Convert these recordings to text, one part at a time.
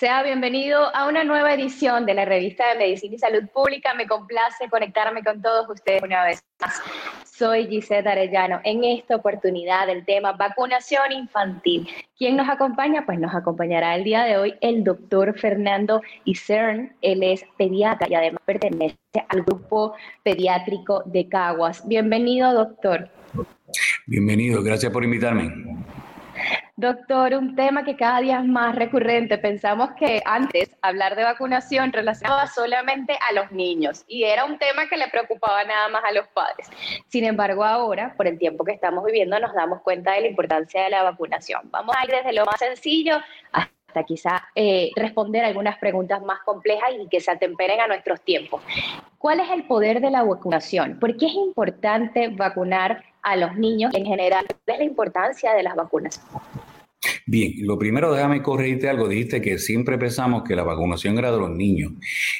Sea bienvenido a una nueva edición de la revista de Medicina y Salud Pública. Me complace conectarme con todos ustedes una vez más. Soy Gisette Arellano. En esta oportunidad del tema vacunación infantil. ¿Quién nos acompaña? Pues nos acompañará el día de hoy el doctor Fernando Isern. Él es pediatra y además pertenece al grupo pediátrico de Caguas. Bienvenido, doctor. Bienvenido, gracias por invitarme. Doctor, un tema que cada día es más recurrente. Pensamos que antes hablar de vacunación relacionaba solamente a los niños y era un tema que le preocupaba nada más a los padres. Sin embargo, ahora, por el tiempo que estamos viviendo, nos damos cuenta de la importancia de la vacunación. Vamos a ir desde lo más sencillo hasta quizá eh, responder algunas preguntas más complejas y que se atemperen a nuestros tiempos. ¿Cuál es el poder de la vacunación? ¿Por qué es importante vacunar a los niños en general? ¿Cuál es la importancia de las vacunas? Bien, lo primero, déjame corregirte algo. Dijiste que siempre pensamos que la vacunación era de los niños.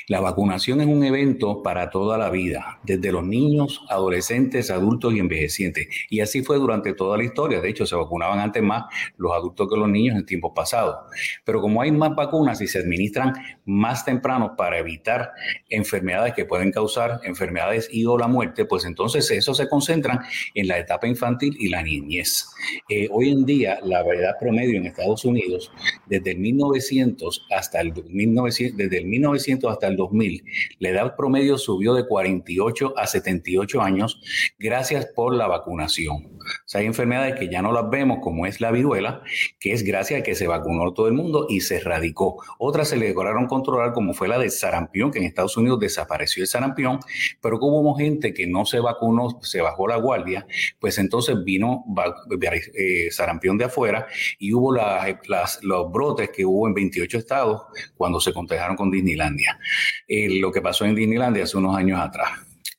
La vacunación es un evento para toda la vida, desde los niños, adolescentes, adultos y envejecientes. Y así fue durante toda la historia. De hecho, se vacunaban antes más los adultos que los niños en tiempos pasados. Pero como hay más vacunas y se administran más temprano para evitar enfermedades que pueden causar enfermedades y o la muerte, pues entonces eso se concentran en la etapa infantil y la niñez. Eh, hoy en día, la verdad medio en Estados Unidos desde el 1900 hasta el 1900, desde el 1900 hasta el 2000, la edad promedio subió de 48 a 78 años gracias por la vacunación. O sea, hay enfermedades que ya no las vemos, como es la viruela, que es gracias a que se vacunó todo el mundo y se erradicó. Otras se lograron controlar, como fue la de sarampión, que en Estados Unidos desapareció el sarampión, pero como hubo gente que no se vacunó, se bajó la guardia, pues entonces vino eh, sarampión de afuera y hubo las, los brotes que hubo en 28 estados cuando se contagiaron con Disneylandia. Eh, lo que pasó en Disneylandia hace unos años atrás.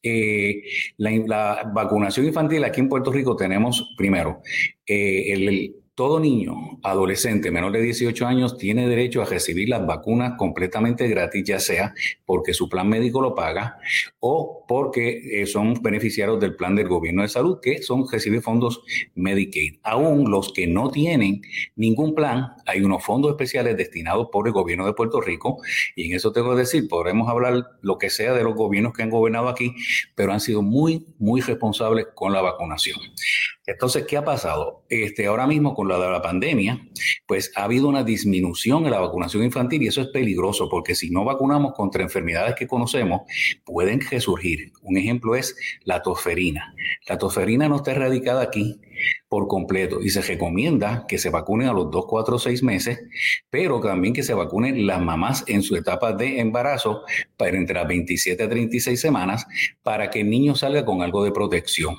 Eh, la, vacunación infantil aquí en Puerto Rico tenemos primero eh, el, todo niño, adolescente menor de 18 años tiene derecho a recibir las vacunas completamente gratis, ya sea porque su plan médico lo paga o porque eh, son beneficiarios del plan del gobierno de salud, que son recibir fondos Medicaid. Aún los que no tienen ningún plan, hay unos fondos especiales destinados por el gobierno de Puerto Rico y en eso tengo que decir, podremos hablar lo que sea de los gobiernos que han gobernado aquí, pero han sido muy, muy responsables con la vacunación. Entonces, ¿qué ha pasado? Este, ahora mismo con la la pandemia, pues ha habido una disminución en la vacunación infantil y eso es peligroso porque si no vacunamos contra enfermedades que conocemos, pueden resurgir. Un ejemplo es la tosferina. La tosferina no está erradicada aquí, por completo y se recomienda que se vacunen a los 2, 4, 6 meses, pero también que se vacunen las mamás en su etapa de embarazo para entre las 27 a 36 semanas para que el niño salga con algo de protección.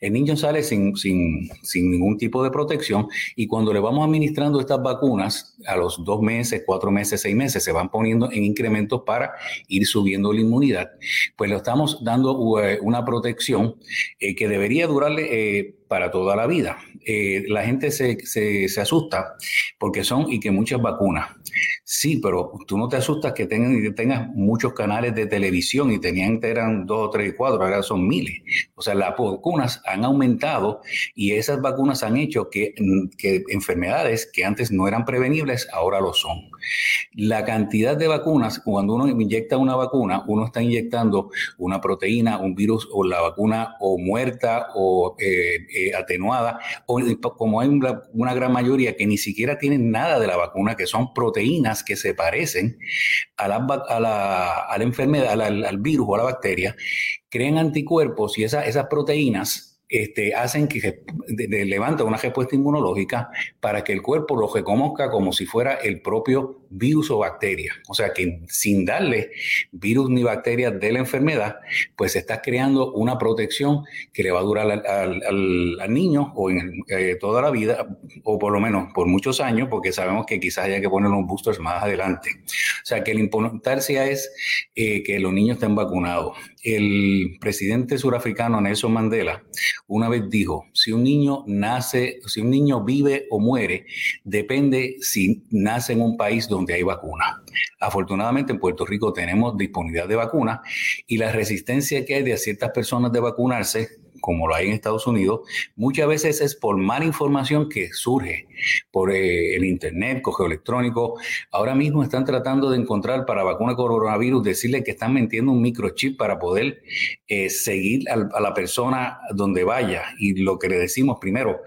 El niño sale sin, sin, sin ningún tipo de protección y cuando le vamos administrando estas vacunas a los 2 meses, 4 meses, 6 meses, se van poniendo en incrementos para ir subiendo la inmunidad, pues le estamos dando eh, una protección eh, que debería durarle eh, para toda la vida. Eh, la gente se, se, asusta porque son y que muchas vacunas. Sí, pero tú no te asustas que tengan, tengas muchos canales de televisión y tenían eran dos, tres, cuatro, ahora son miles. O sea, las vacunas han aumentado y esas vacunas han hecho que, que enfermedades que antes no eran prevenibles ahora lo son. La cantidad de vacunas, cuando uno inyecta una vacuna, uno está inyectando una proteína, un virus o la vacuna o muerta o eh, eh, atenuada, o como hay una, gran mayoría que ni siquiera tienen nada de la vacuna, que son proteínas que se parecen a la, a la, enfermedad, al, virus o a la bacteria, crean anticuerpos y esas proteínas este, hacen que levanta una respuesta inmunológica para que el cuerpo lo reconozca como si fuera el propio virus o bacteria. O sea que sin darle virus ni bacterias de la enfermedad, pues estás creando una protección que le va a durar al, niño o en eh, toda la vida, o por lo menos por muchos años, porque sabemos que quizás haya que poner unos boosters más adelante. O sea que la importancia es eh, que los niños estén vacunados. El presidente surafricano Nelson Mandela una vez dijo, si un niño nace, si un niño vive o muere, depende si nace en un país donde hay vacuna. Afortunadamente en Puerto Rico tenemos disponibilidad de vacuna y la resistencia que hay de ciertas personas de vacunarse como lo hay en Estados Unidos, muchas veces es por mala información que surge por eh, el Internet, correo electrónico. Ahora mismo están tratando de encontrar para vacuna coronavirus, decirle que están metiendo un microchip para poder eh, seguir a, la persona donde vaya. Y lo que le decimos primero,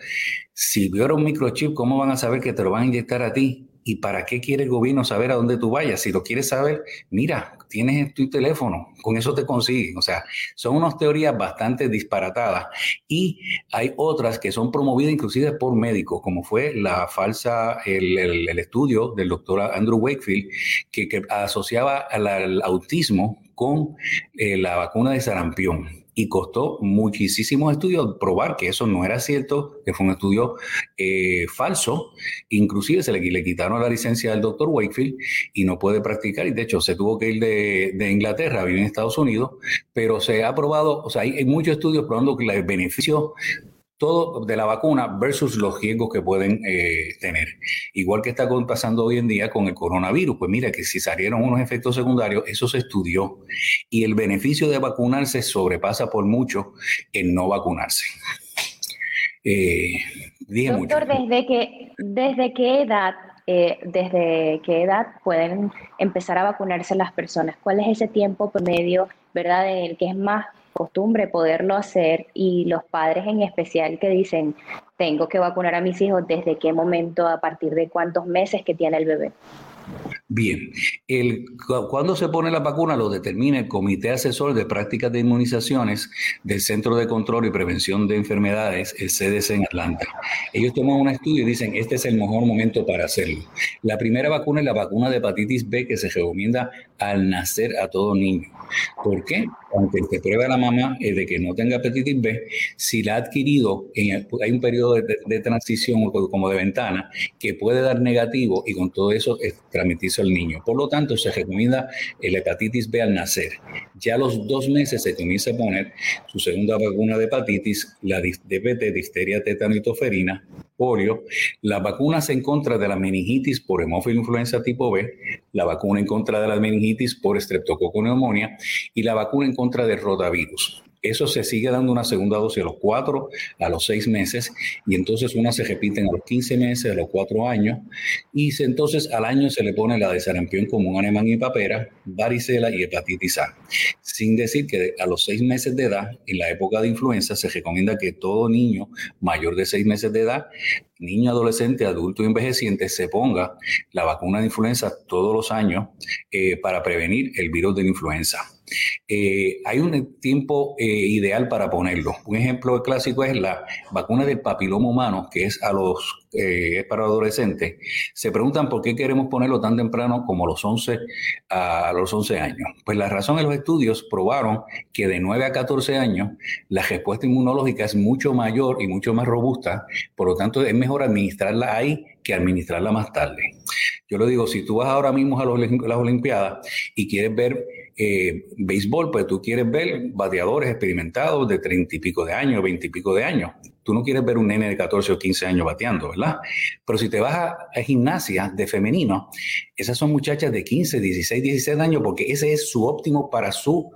si vieron un microchip, ¿cómo van a saber que te lo van a inyectar a ti? ¿Y para qué quiere el gobierno saber a dónde tú vayas? Si lo quieres saber, mira, tienes tu teléfono, con eso te consiguen. O sea, son unas teorías bastante disparatadas y hay otras que son promovidas inclusive por médicos, como fue la falsa, el, estudio del doctor Andrew Wakefield, que, asociaba al, autismo con eh, la vacuna de sarampión y costó muchísimos estudios probar que eso no era cierto, que fue un estudio eh, falso. Inclusive se le, quitaron la licencia del doctor Wakefield y no puede practicar y de hecho se tuvo que ir de, de Inglaterra, vivir en Estados Unidos, pero se ha probado, o sea, hay, hay muchos estudios probando que el beneficio todo de la vacuna versus los riesgos que pueden eh, tener. Igual que está pasando hoy en día con el coronavirus, pues mira que si salieron unos efectos secundarios, eso se estudió y el beneficio de vacunarse sobrepasa por mucho el no vacunarse. Eh, Doctor, ¿desde, que, ¿desde qué edad eh, desde qué edad pueden empezar a vacunarse las personas? ¿Cuál es ese tiempo promedio, verdad, en el que es más costumbre poderlo hacer y los padres en especial que dicen, tengo que vacunar a mis hijos, ¿desde qué momento, a partir de cuántos meses que tiene el bebé? Bien, el, cuando se pone la vacuna lo determina el Comité Asesor de Prácticas de Inmunizaciones del Centro de Control y Prevención de Enfermedades, el CDC en Atlanta. Ellos toman un estudio y dicen, este es el mejor momento para hacerlo. La primera vacuna es la vacuna de hepatitis B que se recomienda al nacer a todo niño. ¿Por qué? Aunque se prueba la mamá eh, de que no tenga hepatitis B, si la ha adquirido, en hay un periodo de, transición como de ventana que puede dar negativo y con todo eso transmitirse al niño. Por lo tanto, se recomienda el hepatitis B al nacer. Ya a los dos meses se comienza a poner su segunda vacuna de hepatitis, la DPT, difteria, tétano y toferina, polio, las vacunas en contra de la meningitis por hemófilo influenza tipo B, la vacuna en contra de la meningitis por estreptococo neumonía y la vacuna en contra del rotavirus. Eso se sigue dando una segunda dosis a los cuatro, a los seis meses, y entonces una se repiten a los 15 meses, a los cuatro años, y entonces al año se le pone la de sarampión común, anemán y papera, varicela y hepatitis A. Sin decir que a los seis meses de edad, en la época de influenza, se recomienda que todo niño mayor de seis meses de edad niño, adolescente, adulto y envejeciente se ponga la vacuna de influenza todos los años eh, para prevenir el virus de la influenza. Eh, hay un tiempo eh, ideal para ponerlo. Un ejemplo clásico es la vacuna del papiloma humano, que es a los eh, para adolescentes. Se preguntan por qué queremos ponerlo tan temprano como los 11 a los 11 años. Pues la razón de los estudios probaron que de 9 a 14 años la respuesta inmunológica es mucho mayor y mucho más robusta, por lo tanto es mejor administrarla ahí que administrarla más tarde. Yo le digo, si tú vas ahora mismo a, las Olimpiadas y quieres ver eh, béisbol, pues tú quieres ver bateadores experimentados de treinta y pico de años, veinte y pico de años. Tú no quieres ver un nene de 14 o 15 años bateando, ¿verdad? Pero si te vas a, a gimnasia de femenino, esas son muchachas de 15, 16, 17 años porque ese es su óptimo para su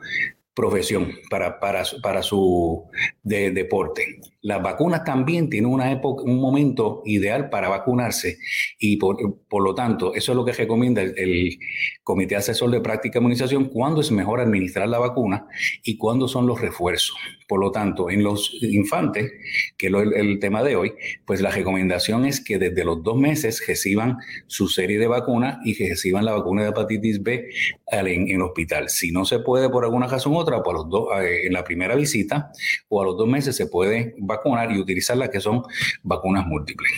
profesión, para, para, para su de, deporte. Las vacunas también tienen una época, un momento ideal para vacunarse y por, lo tanto, eso es lo que recomienda el, Comité Asesor de Práctica de Inmunización, cuándo es mejor administrar la vacuna y cuándo son los refuerzos. Por lo tanto, en los infantes, que es el, tema de hoy, pues la recomendación es que desde los dos meses reciban su serie de vacunas y que reciban la vacuna de hepatitis B en, el hospital. Si no se puede por alguna razón u otra, por los dos, eh, en la primera visita o a los dos meses se puede vacunar y utilizar las que son vacunas múltiples.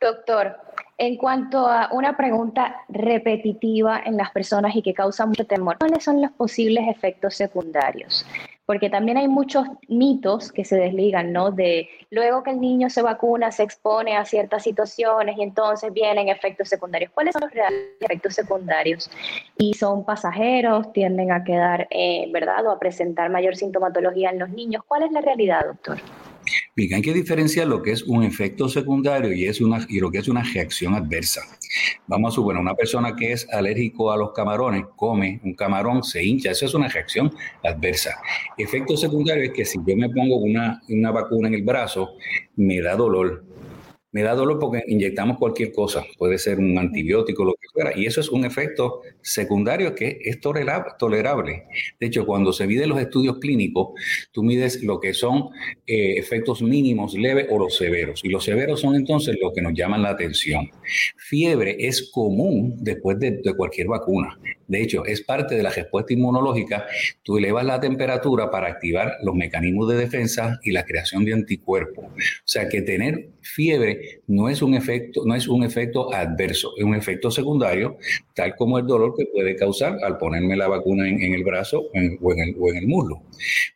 Doctor, en cuanto a una pregunta repetitiva en las personas y que causa mucho temor, ¿cuáles son los posibles efectos secundarios? Porque también hay muchos mitos que se desligan, ¿no? De luego que el niño se vacuna, se expone a ciertas situaciones y entonces vienen efectos secundarios. ¿Cuáles son los reales efectos secundarios? Y son pasajeros, tienden a quedar, eh, ¿verdad? O a presentar mayor sintomatología en los niños. ¿Cuál es la realidad, doctor? Bien, hay que diferenciar lo que es un efecto secundario y, es una, y lo que es una reacción adversa. Vamos a suponer, una persona que es alérgico a los camarones, come un camarón, se hincha, eso es una reacción adversa. Efecto secundario es que si yo me pongo una, una vacuna en el brazo, me da dolor me da dolor porque inyectamos cualquier cosa, puede ser un antibiótico, lo que fuera, y eso es un efecto secundario que es tolerable. De hecho, cuando se miden los estudios clínicos, tú mides lo que son eh, efectos mínimos, leves o los severos, y los severos son entonces los que nos llaman la atención. Fiebre es común después de, de cualquier vacuna. De hecho, es parte de la respuesta inmunológica. Tú elevas la temperatura para activar los mecanismos de defensa y la creación de anticuerpos. O sea que tener fiebre no es un efecto, no es un efecto adverso, es un efecto secundario, tal como el dolor que puede causar al ponerme la vacuna en, el brazo o, en el, o en el muslo.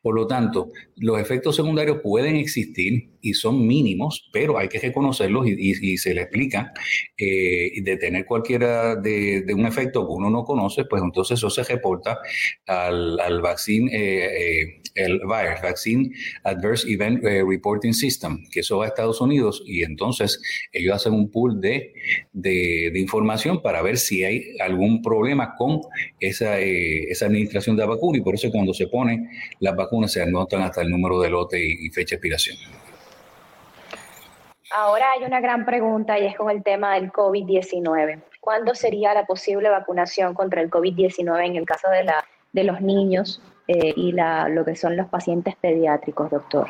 Por lo tanto, los efectos secundarios pueden existir y son mínimos, pero hay que reconocerlos y, se le explica. Eh, de tener cualquiera de, un efecto que uno no conoce, pues entonces eso se reporta al, al vaccine, eh, eh, el VAER, Vaccine Adverse Event Reporting System, que eso va a Estados Unidos y entonces ellos hacen un pool de, de, información para ver si hay algún problema con esa, esa administración de la vacuna y por eso cuando se ponen las vacunas se anotan hasta el número de lote y, y fecha de expiración. Ahora hay una gran pregunta y es con el tema del COVID-19. ¿Cuándo sería la posible vacunación contra el COVID-19 en el caso de, la, de los niños eh, y la, lo que son los pacientes pediátricos, doctor?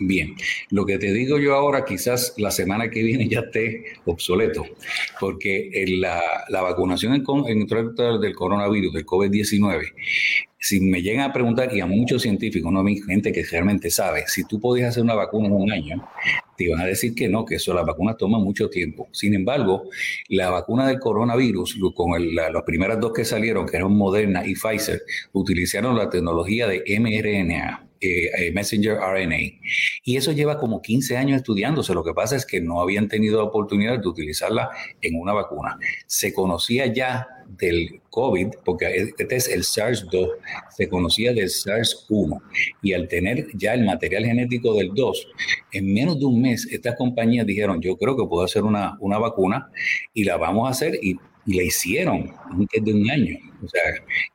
Bien, lo que te digo yo ahora quizás la semana que viene ya esté obsoleto, porque la, la vacunación en, en, del coronavirus, del COVID-19, si me llegan a preguntar, y a muchos científicos, no a mi gente que realmente sabe, si tú podías hacer una vacuna en un año, te iban a decir que no, que eso, las vacunas toman mucho tiempo. Sin embargo, la vacuna del coronavirus, con las primeras dos que salieron, que eran Moderna y Pfizer, utilizaron la tecnología de mRNA. Eh, messenger RNA. Y eso lleva como 15 años estudiándose. Lo que pasa es que no habían tenido la oportunidad de utilizarla en una vacuna. Se conocía ya del COVID, porque este es el SARS-2, se conocía del SARS-1 y al tener ya el material genético del 2, en menos de un mes estas compañías dijeron, yo creo que puedo hacer una, una vacuna y la vamos a hacer y y la hicieron antes de un año. O sea,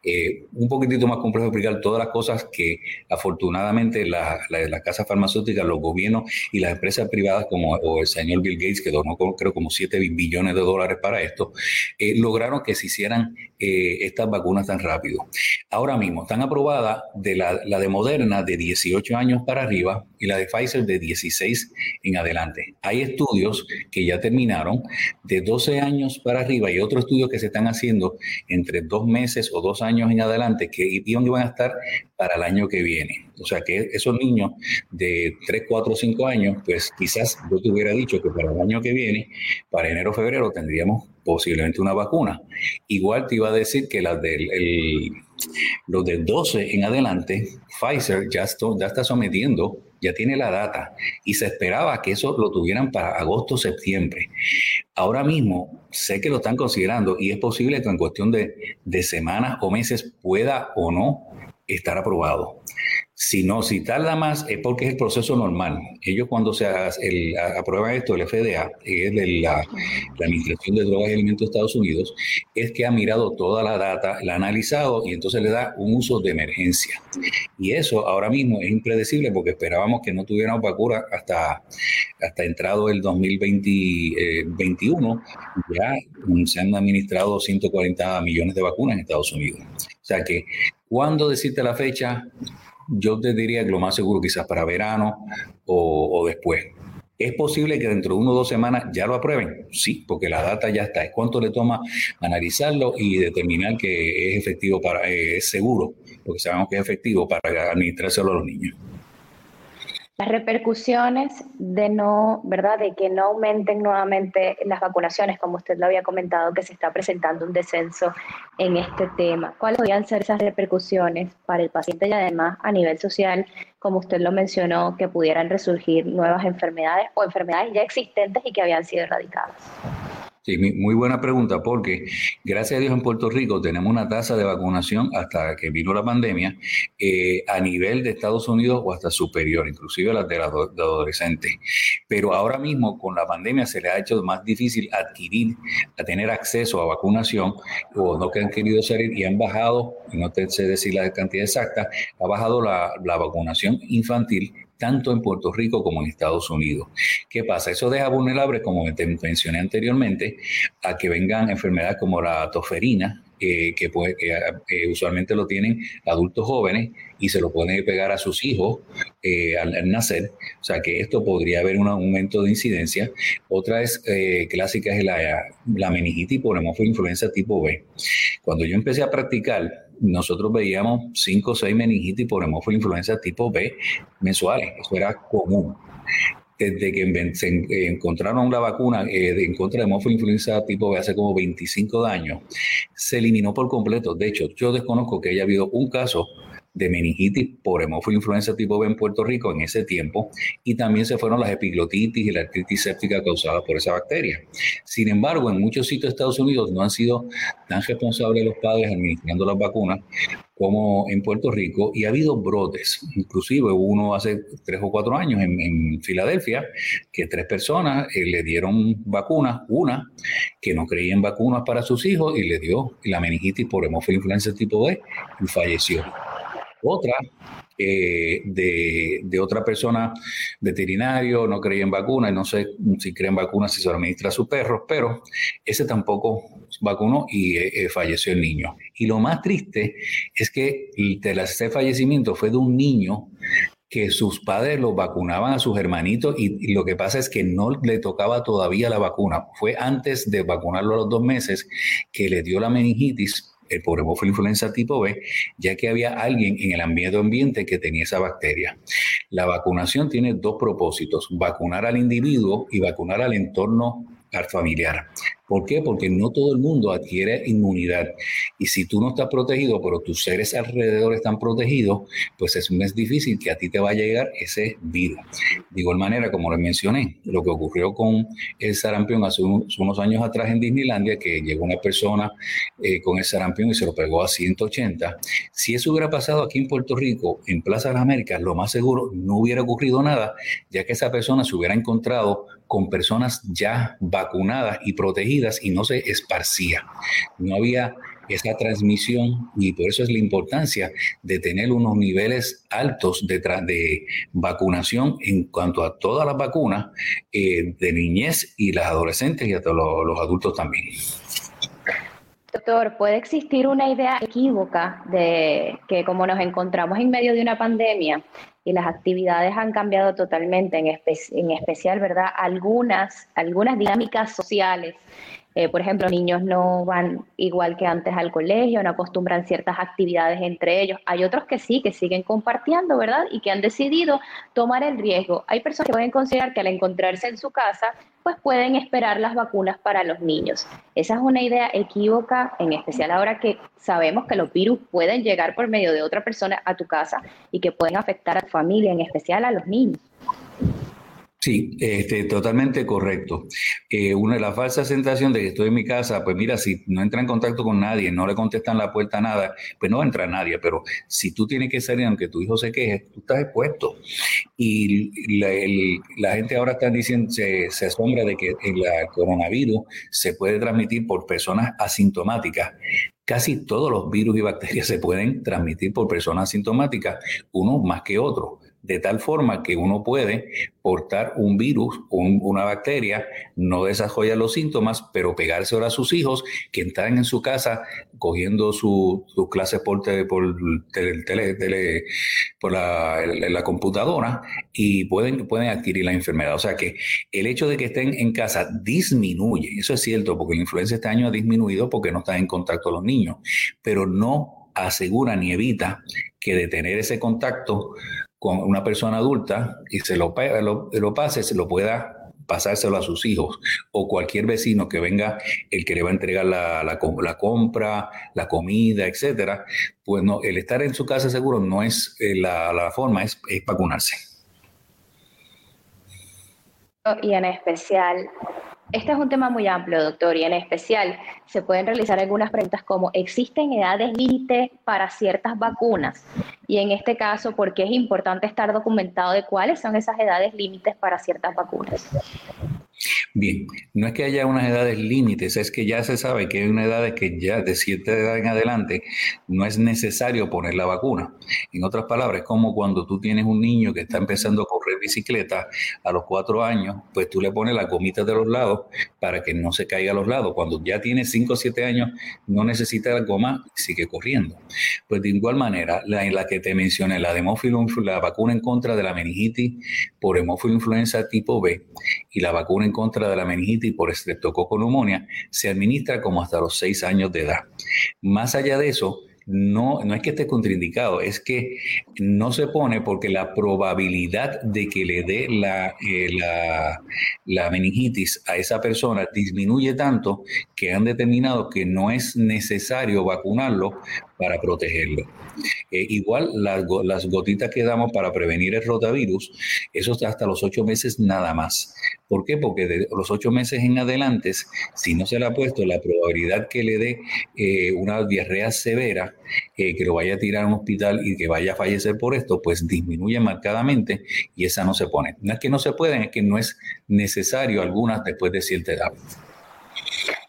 eh, un poquitito más complejo explicar todas las cosas que afortunadamente las la, casas farmacéuticas, los gobiernos y las empresas privadas, como el señor Bill Gates, que donó creo como 7 billones de dólares para esto, eh, lograron que se hicieran eh, estas vacunas tan rápido. Ahora mismo están aprobadas de la, la de Moderna de 18 años para arriba y la de Pfizer de 16 en adelante. Hay estudios que ya terminaron de 12 años para arriba y otros estudios que se están haciendo entre dos o dos años en adelante que iban, a estar para el año que viene. O sea que esos niños de 3, 4, 5 años, pues quizás yo te hubiera dicho que para el año que viene, para enero o febrero, tendríamos posiblemente una vacuna. Igual te iba a decir que las del, los del 12 en adelante, Pfizer ya está sometiendo ya tiene la data y se esperaba que eso lo tuvieran para agosto, septiembre. Ahora mismo sé que lo están considerando y es posible que en cuestión de, de semanas o meses pueda o no estar aprobado. Si no, si tarda más es porque es el proceso normal. Ellos cuando se el, aprueban esto, el FDA, que es la, Administración de Drogas y Alimentos de Estados Unidos, es que ha mirado toda la data, la ha analizado y entonces le da un uso de emergencia. Y eso ahora mismo es impredecible porque esperábamos que no tuviéramos vacuna hasta, hasta entrado el 2021. ya se han administrado 140 millones de vacunas en Estados Unidos. O sea que ¿Cuándo decirte la fecha? Yo te diría que lo más seguro quizás para verano o, después. ¿Es posible que dentro de uno o dos semanas ya lo aprueben? Sí, porque la data ya está. ¿Cuánto le toma analizarlo y determinar que es efectivo para, eh, es seguro, porque sabemos que es efectivo para administrárselo a los niños? Las repercusiones de no, ¿verdad? De que no aumenten nuevamente las vacunaciones, como usted lo había comentado, que se está presentando un descenso en este tema. ¿Cuáles podrían ser esas repercusiones para el paciente y además a nivel social, como usted lo mencionó, que pudieran resurgir nuevas enfermedades o enfermedades ya existentes y que habían sido erradicadas? Sí, muy buena pregunta, porque gracias a Dios en Puerto Rico tenemos una tasa de vacunación hasta que vino la pandemia eh, a nivel de Estados Unidos o hasta superior, inclusive las de, los adolescentes. Pero ahora mismo con la pandemia se le ha hecho más difícil adquirir, a tener acceso a vacunación o no que han querido salir y han bajado, no te sé decir la cantidad exacta, ha bajado la, la vacunación infantil tanto en Puerto Rico como en Estados Unidos. ¿Qué pasa? Eso deja vulnerable, como mencioné anteriormente, a que vengan enfermedades como la toferina, que, que, usualmente lo tienen adultos jóvenes y se lo pueden pegar a sus hijos eh, al, nacer. O sea que esto podría haber un aumento de incidencia. Otra es eh, clásica es la, meningitis por influenza tipo B. Cuando yo empecé a practicar, nosotros veíamos 5 o 6 meningitis por hemófilo influenza tipo B mensuales. Eso era común. Desde que se encontraron la vacuna eh, en contra de hemófilo influenza tipo B hace como 25 años, se eliminó por completo. De hecho, yo desconozco que haya habido un caso de meningitis por hemófilo influenza tipo B en Puerto Rico en ese tiempo y también se fueron las epiglotitis y la artritis séptica causadas por esa bacteria. Sin embargo, en muchos sitios de Estados Unidos no han sido tan responsables los padres administrando las vacunas como en Puerto Rico y ha habido brotes, inclusive uno hace tres o cuatro años en, Filadelfia, que tres personas eh, le dieron vacunas, una que no creía en vacunas para sus hijos y le dio la meningitis por hemófilo influenza tipo B y falleció. Otra eh, de, otra persona veterinario, no creía en vacunas, no sé si cree en vacunas si se administra a sus perros, pero ese tampoco vacunó y eh, eh, falleció el niño. Y lo más triste es que ese fallecimiento fue de un niño que sus padres lo vacunaban a sus hermanitos y, lo que pasa es que no le tocaba todavía la vacuna. Fue antes de vacunarlo a los dos meses que le dio la meningitis el hemófilo influenza tipo B, ya que había alguien en el ambiente ambiente que tenía esa bacteria. La vacunación tiene dos propósitos, vacunar al individuo y vacunar al entorno familiar. ¿Por qué? Porque no todo el mundo adquiere inmunidad. Y si tú no estás protegido, pero tus seres alrededor están protegidos, pues es más difícil que a ti te vaya a llegar ese virus. De igual manera, como les mencioné, lo que ocurrió con el sarampión hace unos, años atrás en Disneylandia, que llegó una persona eh, con el sarampión y se lo pegó a 180. Si eso hubiera pasado aquí en Puerto Rico, en Plaza de las Américas, lo más seguro no hubiera ocurrido nada, ya que esa persona se hubiera encontrado con personas ya vacunadas y protegidas y no se esparcía. No había esa transmisión y por eso es la importancia de tener unos niveles altos de, de vacunación en cuanto a todas las vacunas eh, de niñez y las adolescentes y hasta los adultos también. Doctor, ¿puede existir una idea equívoca de que como nos encontramos en medio de una pandemia, y las actividades han cambiado totalmente, en, en especial, ¿verdad? Algunas, algunas dinámicas sociales eh, por ejemplo, niños no van igual que antes al colegio, no acostumbran ciertas actividades entre ellos. Hay otros que sí, que siguen compartiendo, ¿verdad? Y que han decidido tomar el riesgo. Hay personas que pueden considerar que al encontrarse en su casa, pues pueden esperar las vacunas para los niños. Esa es una idea equívoca, en especial ahora que sabemos que los virus pueden llegar por medio de otra persona a tu casa y que pueden afectar a tu familia, en especial a los niños. Sí, este, totalmente correcto. Eh, una de las falsas sensación de que estoy en mi casa, pues mira, si no entra en contacto con nadie, no le contestan la puerta nada, pues no entra nadie, pero si tú tienes que salir aunque tu hijo se queje, tú estás expuesto. Y la, gente ahora está diciendo, se, se asombra de que el coronavirus se puede transmitir por personas asintomáticas. Casi todos los virus y bacterias se pueden transmitir por personas asintomáticas, uno más que otro de tal forma que uno puede portar un virus o una bacteria, no desarrollar los síntomas, pero pegárselo a sus hijos que están en su casa cogiendo sus clases por, por, tele, por la, computadora y pueden, pueden adquirir la enfermedad. O sea que el hecho de que estén en casa disminuye, eso es cierto, porque la influenza este año ha disminuido porque no están en contacto los niños, pero no asegura ni evita que de tener ese contacto con una persona adulta y se lo, lo, pase, se lo pueda pasárselo a sus hijos o cualquier vecino que venga, el que le va a entregar la, compra, la comida, etcétera, pues no, el estar en su casa seguro no es eh, la, la, forma, es, es vacunarse. Y en especial este es un tema muy amplio, doctor, y en especial se pueden realizar algunas preguntas como ¿existen edades límite para ciertas vacunas? Y en este caso, ¿por qué es importante estar documentado de cuáles son esas edades límites para ciertas vacunas? Bien, no es que haya unas edades límites, es que ya se sabe que hay una edad que ya de cierta edad en adelante no es necesario poner la vacuna. En otras palabras, es como cuando tú tienes un niño que está empezando a correr bicicleta a los cuatro años, pues tú le pones la gomita de los lados para que no se caiga a los lados. Cuando ya tiene cinco o siete años, no necesita la goma, sigue corriendo. Pues de igual manera, la en la que te mencioné, la de la vacuna en contra de la meningitis por hemófilo influenza tipo B y la vacuna en contra de la meningitis por estreptococo neumonía se administra como hasta los seis años de edad. Más allá de eso, no, no es que esté contraindicado, es que no se pone porque la probabilidad de que le dé la, eh, la, meningitis a esa persona disminuye tanto que han determinado que no es necesario vacunarlo para protegerlo. Eh, igual las, las, gotitas que damos para prevenir el rotavirus, eso está hasta los ocho meses nada más. ¿Por qué? Porque de los ocho meses en adelante, si no se le ha puesto la probabilidad que le dé eh, una diarrea severa, eh, que lo vaya a tirar a un hospital y que vaya a fallecer por esto, pues disminuye marcadamente y esa no se pone. No es que no se pueden, es que no es necesario algunas después de cierta edad.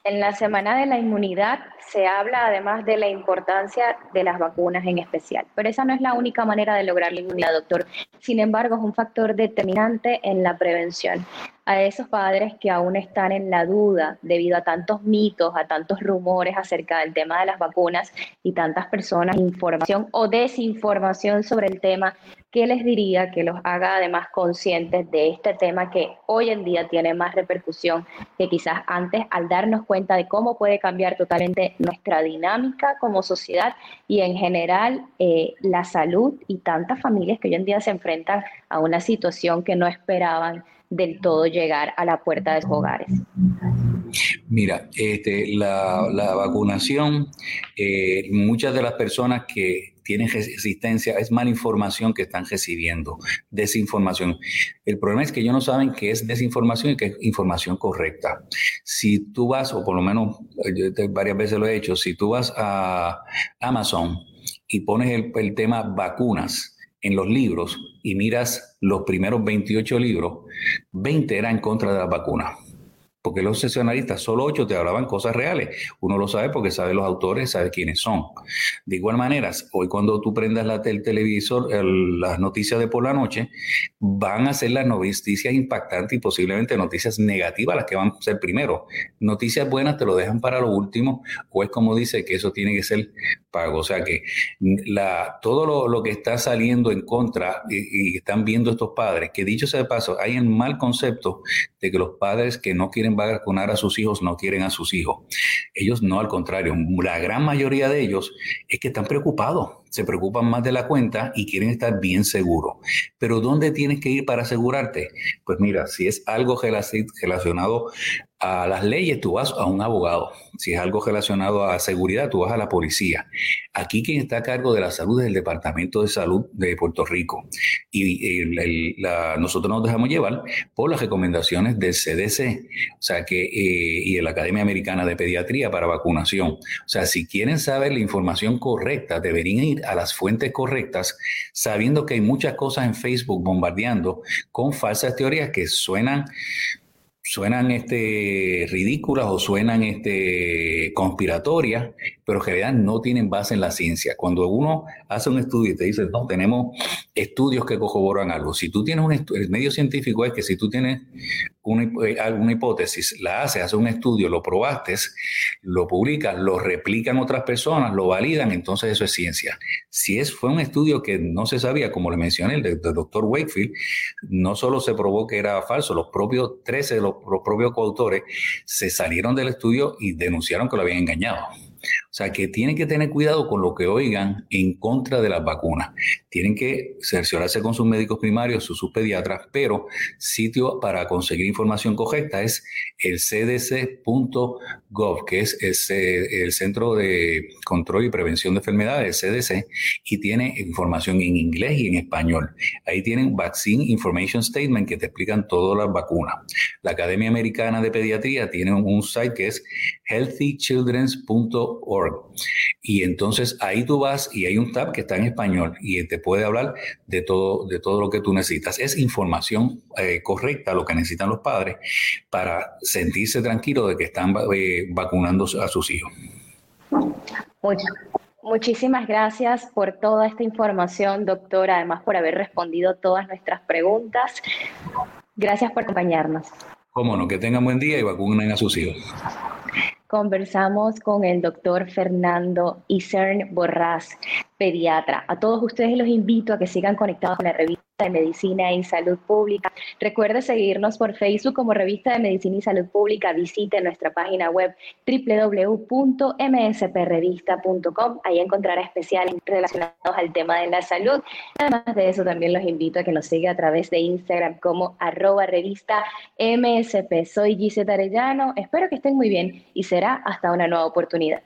En la semana de la inmunidad se habla además de la importancia de las vacunas en especial, pero esa no es la única manera de lograr la inmunidad, doctor. Sin embargo, es un factor determinante en la prevención. A esos padres que aún están en la duda debido a tantos mitos, a tantos rumores acerca del tema de las vacunas y tantas personas, información o desinformación sobre el tema, ¿qué les diría que los haga además conscientes de este tema que hoy en día tiene más repercusión que quizás antes al darnos cuenta de cómo puede cambiar totalmente nuestra dinámica como sociedad y en general eh, la salud y tantas familias que hoy en día se enfrentan a una situación que no esperaban del todo llegar a la puerta de sus hogares. Mira, este, la, vacunación, eh, muchas de las personas que tienen resistencia es mala información que están recibiendo, desinformación. El problema es que ellos no saben qué es desinformación y qué es información correcta. Si tú vas, o por lo menos yo varias veces lo he hecho, si tú vas a Amazon y pones el, el tema vacunas en los libros y miras los primeros 28 libros, 20 eran en contra de la vacuna porque los sesionaristas, solo ocho te hablaban cosas reales. Uno lo sabe porque sabe los autores, sabe quiénes son. De igual manera, hoy cuando tú prendas la, el televisor, las noticias de por la noche, van a ser las noticias impactantes y posiblemente noticias negativas las que van a ser primero. Noticias buenas te lo dejan para lo último, o es como dice que eso tiene que ser pago. O sea que la, todo lo, que está saliendo en contra y, están viendo estos padres, que dicho sea de paso, hay un mal concepto de que los padres que no quieren vacunar a sus hijos no quieren a sus hijos. Ellos no, al contrario, la gran mayoría de ellos es que están preocupados, se preocupan más de la cuenta y quieren estar bien seguros. Pero ¿dónde tienes que ir para asegurarte? Pues mira, si es algo relacionado a las leyes, tú vas a un abogado. Si es algo relacionado a seguridad, tú vas a la policía. Aquí quien está a cargo de la salud es el Departamento de Salud de Puerto Rico. Y nosotros nos dejamos llevar por las recomendaciones del CDC, o sea que, eh, y de la Academia Americana de Pediatría para vacunación. O sea, si quieren saber la información correcta, deberían ir a las fuentes correctas, sabiendo que hay muchas cosas en Facebook bombardeando con falsas teorías que suenan suenan este, ridículas o suenan este, conspiratorias, pero en realidad no tienen base en la ciencia. Cuando uno hace un estudio y te dice, no, tenemos estudios que corroboran algo. Si tú tienes un el medio científico es que si tú tienes una, eh, alguna hipótesis, la haces, haces un estudio, lo probaste, lo publicas, lo replican otras personas, lo validan, entonces eso es ciencia. Si es, fue un estudio que no se sabía, como le mencioné, el del doctor Wakefield, no solo se probó que era falso, los propios 13 de los los, propios coautores se salieron del estudio y denunciaron que lo habían engañado. O sea, que tienen que tener cuidado con lo que oigan en contra de las vacunas. Tienen que cerciorarse con sus médicos primarios, sus, pediatras, pero sitio para conseguir información correcta es el cdc.gov, que es el, Centro de Control y Prevención de Enfermedades, el CDC, y tiene información en inglés y en español. Ahí tienen Vaccine Information Statement que te explican todas las vacunas. La Academia Americana de Pediatría tiene un site que es healthychildrens.org y entonces ahí tú vas y hay un tab que está en español y te puede hablar de todo, de todo lo que tú necesitas. Es información eh, correcta lo que necesitan los padres para sentirse tranquilos de que están eh, vacunando a sus hijos. muchísimas gracias por toda esta información, doctora, además por haber respondido todas nuestras preguntas. Gracias por acompañarnos. Cómo no, que tengan buen día y vacunen a sus hijos conversamos con el doctor Fernando Isern Borrás, pediatra. A todos ustedes los invito a que sigan conectados con la revista de Medicina y Salud Pública. Recuerde seguirnos por Facebook como Revista de Medicina y Salud Pública. Visite nuestra página web www.msprevista.com. Ahí encontrará especiales relacionados al tema de la salud. Además de eso, también los invito a que nos siga a través de Instagram como arroba revista MSP. Soy Gisette Arellano. Espero que estén muy bien y será hasta una nueva oportunidad.